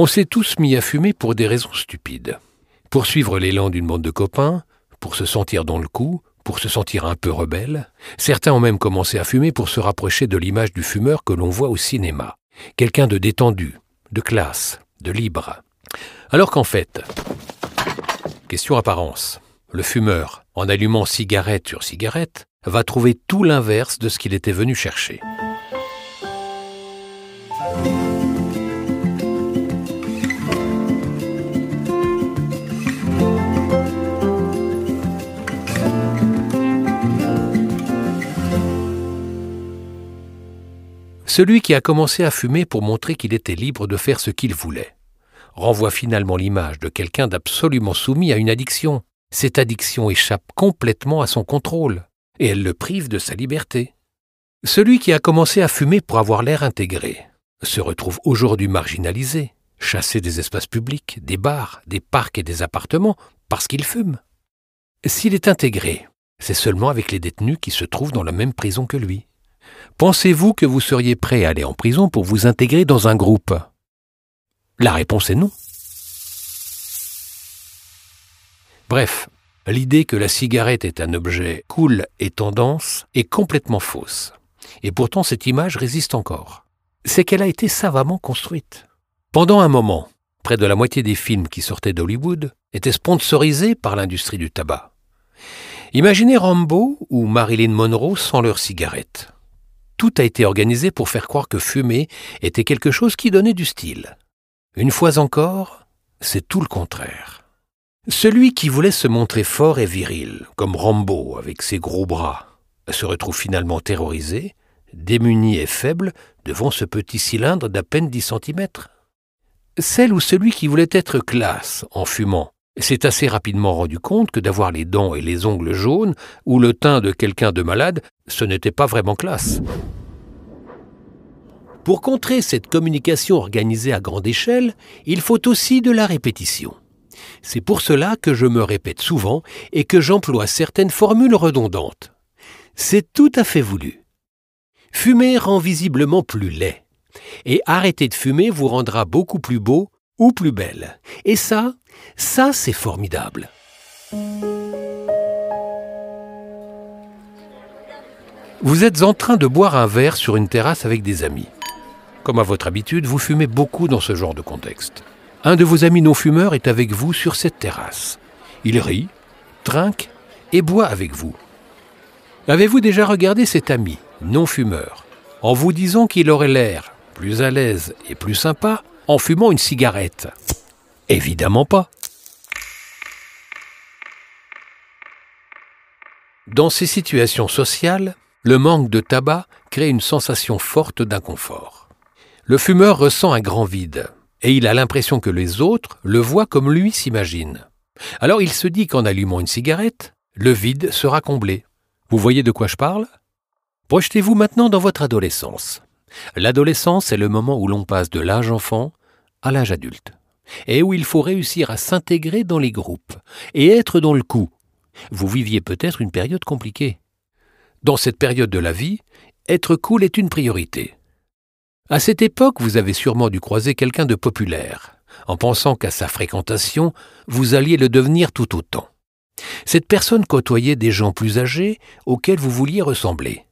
On s'est tous mis à fumer pour des raisons stupides. Pour suivre l'élan d'une bande de copains, pour se sentir dans le coup, pour se sentir un peu rebelle. Certains ont même commencé à fumer pour se rapprocher de l'image du fumeur que l'on voit au cinéma. Quelqu'un de détendu, de classe, de libre. Alors qu'en fait, question apparence, le fumeur, en allumant cigarette sur cigarette, va trouver tout l'inverse de ce qu'il était venu chercher. Celui qui a commencé à fumer pour montrer qu'il était libre de faire ce qu'il voulait renvoie finalement l'image de quelqu'un d'absolument soumis à une addiction. Cette addiction échappe complètement à son contrôle, et elle le prive de sa liberté. Celui qui a commencé à fumer pour avoir l'air intégré se retrouve aujourd'hui marginalisé, chassé des espaces publics, des bars, des parcs et des appartements, parce qu'il fume. S'il est intégré, c'est seulement avec les détenus qui se trouvent dans la même prison que lui. Pensez-vous que vous seriez prêt à aller en prison pour vous intégrer dans un groupe? La réponse est non. Bref, l'idée que la cigarette est un objet cool et tendance est complètement fausse. Et pourtant cette image résiste encore. C'est qu'elle a été savamment construite. Pendant un moment, près de la moitié des films qui sortaient d'Hollywood étaient sponsorisés par l'industrie du tabac. Imaginez Rambo ou Marilyn Monroe sans leur cigarette tout a été organisé pour faire croire que fumer était quelque chose qui donnait du style. Une fois encore, c'est tout le contraire. Celui qui voulait se montrer fort et viril, comme Rambo avec ses gros bras, se retrouve finalement terrorisé, démuni et faible devant ce petit cylindre d'à peine 10 cm. Celle ou celui qui voulait être classe en fumant s'est assez rapidement rendu compte que d'avoir les dents et les ongles jaunes ou le teint de quelqu'un de malade, ce n'était pas vraiment classe. Pour contrer cette communication organisée à grande échelle, il faut aussi de la répétition. C'est pour cela que je me répète souvent et que j'emploie certaines formules redondantes. C'est tout à fait voulu. Fumer rend visiblement plus laid. Et arrêter de fumer vous rendra beaucoup plus beau ou plus belle. Et ça, ça c'est formidable. Vous êtes en train de boire un verre sur une terrasse avec des amis. Comme à votre habitude, vous fumez beaucoup dans ce genre de contexte. Un de vos amis non-fumeurs est avec vous sur cette terrasse. Il rit, trinque et boit avec vous. Avez-vous déjà regardé cet ami non-fumeur en vous disant qu'il aurait l'air plus à l'aise et plus sympa en fumant une cigarette Évidemment pas. Dans ces situations sociales, le manque de tabac crée une sensation forte d'inconfort. Le fumeur ressent un grand vide, et il a l'impression que les autres le voient comme lui s'imagine. Alors il se dit qu'en allumant une cigarette, le vide sera comblé. Vous voyez de quoi je parle? Projetez-vous maintenant dans votre adolescence. L'adolescence est le moment où l'on passe de l'âge enfant à l'âge adulte, et où il faut réussir à s'intégrer dans les groupes et être dans le coup. Vous viviez peut-être une période compliquée. Dans cette période de la vie, être cool est une priorité. À cette époque, vous avez sûrement dû croiser quelqu'un de populaire, en pensant qu'à sa fréquentation, vous alliez le devenir tout autant. Cette personne côtoyait des gens plus âgés auxquels vous vouliez ressembler.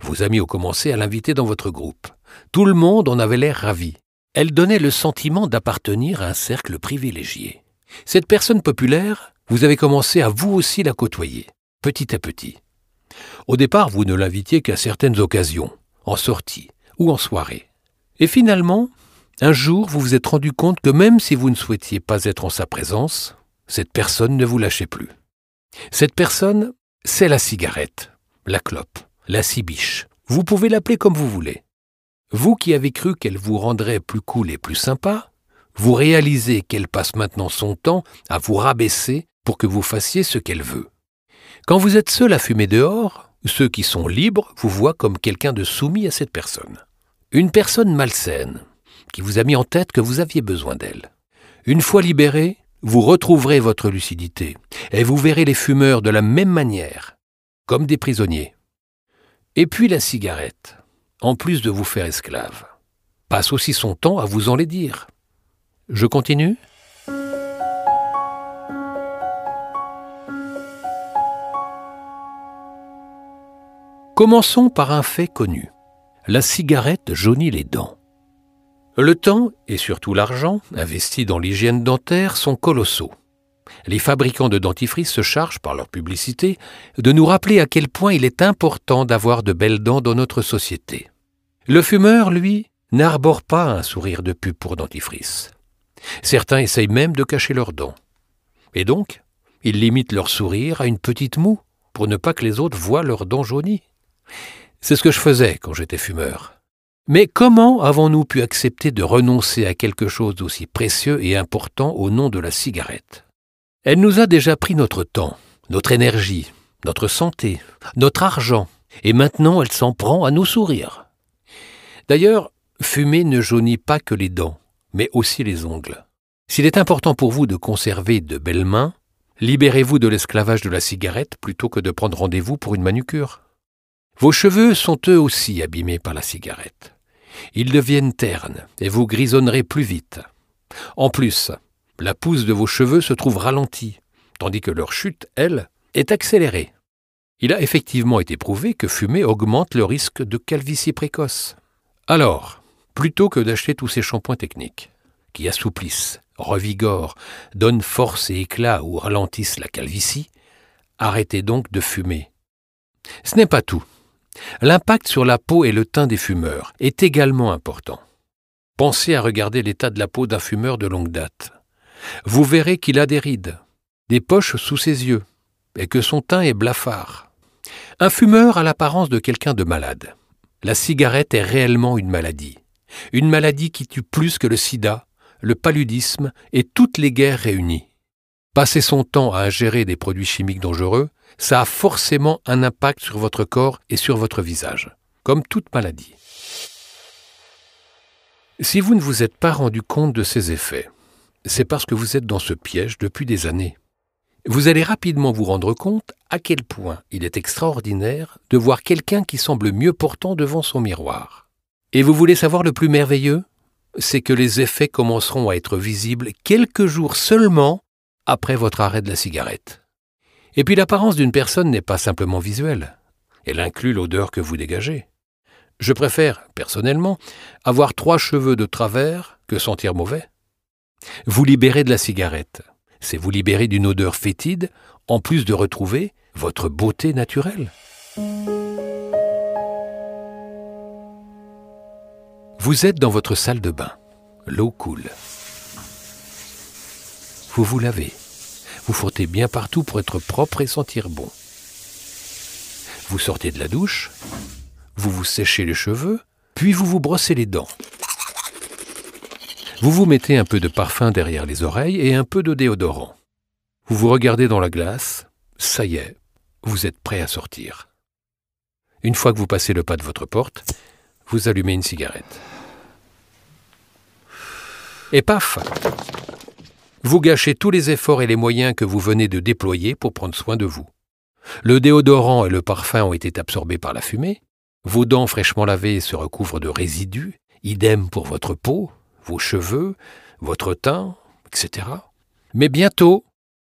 Vos amis ont commencé à l'inviter dans votre groupe. Tout le monde en avait l'air ravi. Elle donnait le sentiment d'appartenir à un cercle privilégié. Cette personne populaire, vous avez commencé à vous aussi la côtoyer, petit à petit. Au départ, vous ne l'invitiez qu'à certaines occasions, en sortie ou en soirée. Et finalement, un jour, vous vous êtes rendu compte que même si vous ne souhaitiez pas être en sa présence, cette personne ne vous lâchait plus. Cette personne, c'est la cigarette, la clope, la cibiche. Vous pouvez l'appeler comme vous voulez. Vous qui avez cru qu'elle vous rendrait plus cool et plus sympa, vous réalisez qu'elle passe maintenant son temps à vous rabaisser pour que vous fassiez ce qu'elle veut. Quand vous êtes seul à fumer dehors, ceux qui sont libres vous voient comme quelqu'un de soumis à cette personne. Une personne malsaine, qui vous a mis en tête que vous aviez besoin d'elle. Une fois libéré, vous retrouverez votre lucidité, et vous verrez les fumeurs de la même manière, comme des prisonniers. Et puis la cigarette en plus de vous faire esclave, passe aussi son temps à vous en les dire. Je continue? Commençons par un fait connu. La cigarette jaunit les dents. Le temps, et surtout l'argent, investis dans l'hygiène dentaire, sont colossaux. Les fabricants de dentifrice se chargent, par leur publicité, de nous rappeler à quel point il est important d'avoir de belles dents dans notre société. Le fumeur, lui, n'arbore pas un sourire de pub pour dentifrice. Certains essayent même de cacher leurs dents. Et donc, ils limitent leur sourire à une petite moue, pour ne pas que les autres voient leurs dents jaunies. C'est ce que je faisais quand j'étais fumeur. Mais comment avons-nous pu accepter de renoncer à quelque chose d'aussi précieux et important au nom de la cigarette? Elle nous a déjà pris notre temps, notre énergie, notre santé, notre argent, et maintenant elle s'en prend à nos sourires. D'ailleurs, fumer ne jaunit pas que les dents, mais aussi les ongles. S'il est important pour vous de conserver de belles mains, libérez-vous de l'esclavage de la cigarette plutôt que de prendre rendez-vous pour une manucure. Vos cheveux sont eux aussi abîmés par la cigarette. Ils deviennent ternes et vous grisonnerez plus vite. En plus, la pousse de vos cheveux se trouve ralentie, tandis que leur chute, elle, est accélérée. Il a effectivement été prouvé que fumer augmente le risque de calvitie précoce. Alors, plutôt que d'acheter tous ces shampoings techniques, qui assouplissent, revigorent, donnent force et éclat ou ralentissent la calvitie, arrêtez donc de fumer. Ce n'est pas tout. L'impact sur la peau et le teint des fumeurs est également important. Pensez à regarder l'état de la peau d'un fumeur de longue date. Vous verrez qu'il a des rides, des poches sous ses yeux, et que son teint est blafard. Un fumeur a l'apparence de quelqu'un de malade. La cigarette est réellement une maladie. Une maladie qui tue plus que le sida, le paludisme et toutes les guerres réunies. Passer son temps à ingérer des produits chimiques dangereux, ça a forcément un impact sur votre corps et sur votre visage, comme toute maladie. Si vous ne vous êtes pas rendu compte de ces effets, c'est parce que vous êtes dans ce piège depuis des années. Vous allez rapidement vous rendre compte à quel point il est extraordinaire de voir quelqu'un qui semble mieux portant devant son miroir. Et vous voulez savoir le plus merveilleux? C'est que les effets commenceront à être visibles quelques jours seulement après votre arrêt de la cigarette. Et puis l'apparence d'une personne n'est pas simplement visuelle, elle inclut l'odeur que vous dégagez. Je préfère, personnellement, avoir trois cheveux de travers que sentir mauvais. Vous libérez de la cigarette, c'est vous libérer d'une odeur fétide, en plus de retrouver votre beauté naturelle. Vous êtes dans votre salle de bain. L'eau coule. Vous vous lavez. Vous frottez bien partout pour être propre et sentir bon. Vous sortez de la douche, vous vous séchez les cheveux, puis vous vous brossez les dents. Vous vous mettez un peu de parfum derrière les oreilles et un peu de déodorant. Vous vous regardez dans la glace, ça y est, vous êtes prêt à sortir. Une fois que vous passez le pas de votre porte, vous allumez une cigarette. Et paf vous gâchez tous les efforts et les moyens que vous venez de déployer pour prendre soin de vous. Le déodorant et le parfum ont été absorbés par la fumée, vos dents fraîchement lavées se recouvrent de résidus, idem pour votre peau, vos cheveux, votre teint, etc. Mais bientôt,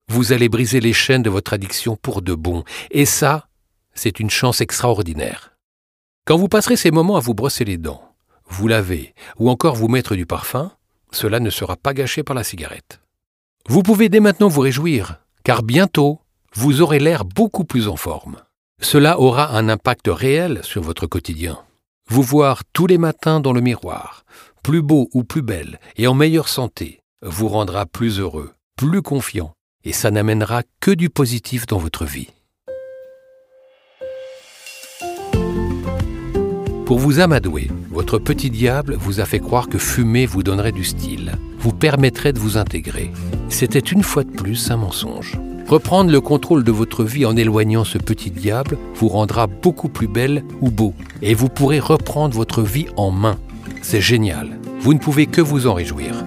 vous allez briser les chaînes de votre addiction pour de bon, et ça, c'est une chance extraordinaire. Quand vous passerez ces moments à vous brosser les dents, vous laver ou encore vous mettre du parfum, cela ne sera pas gâché par la cigarette. Vous pouvez dès maintenant vous réjouir, car bientôt, vous aurez l'air beaucoup plus en forme. Cela aura un impact réel sur votre quotidien. Vous voir tous les matins dans le miroir, plus beau ou plus belle et en meilleure santé, vous rendra plus heureux, plus confiant, et ça n'amènera que du positif dans votre vie. Pour vous amadouer, votre petit diable vous a fait croire que fumer vous donnerait du style, vous permettrait de vous intégrer. C'était une fois de plus un mensonge. Reprendre le contrôle de votre vie en éloignant ce petit diable vous rendra beaucoup plus belle ou beau, et vous pourrez reprendre votre vie en main. C'est génial. Vous ne pouvez que vous en réjouir.